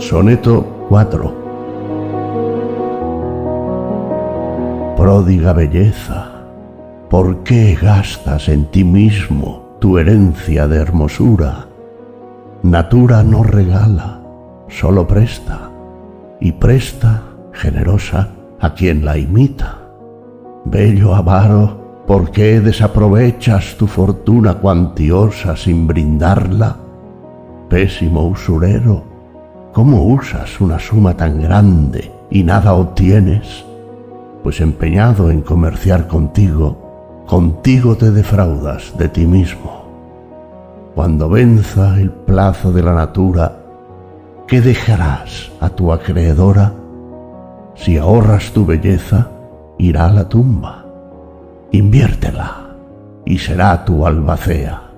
Soneto 4 Pródiga belleza, ¿por qué gastas en ti mismo tu herencia de hermosura? Natura no regala, solo presta, y presta, generosa, a quien la imita. Bello avaro, ¿por qué desaprovechas tu fortuna cuantiosa sin brindarla? Pésimo usurero, ¿cómo usas una suma tan grande y nada obtienes? Pues empeñado en comerciar contigo, contigo te defraudas de ti mismo. Cuando venza el plazo de la natura, ¿qué dejarás a tu acreedora? Si ahorras tu belleza, irá a la tumba. Inviértela y será tu albacea.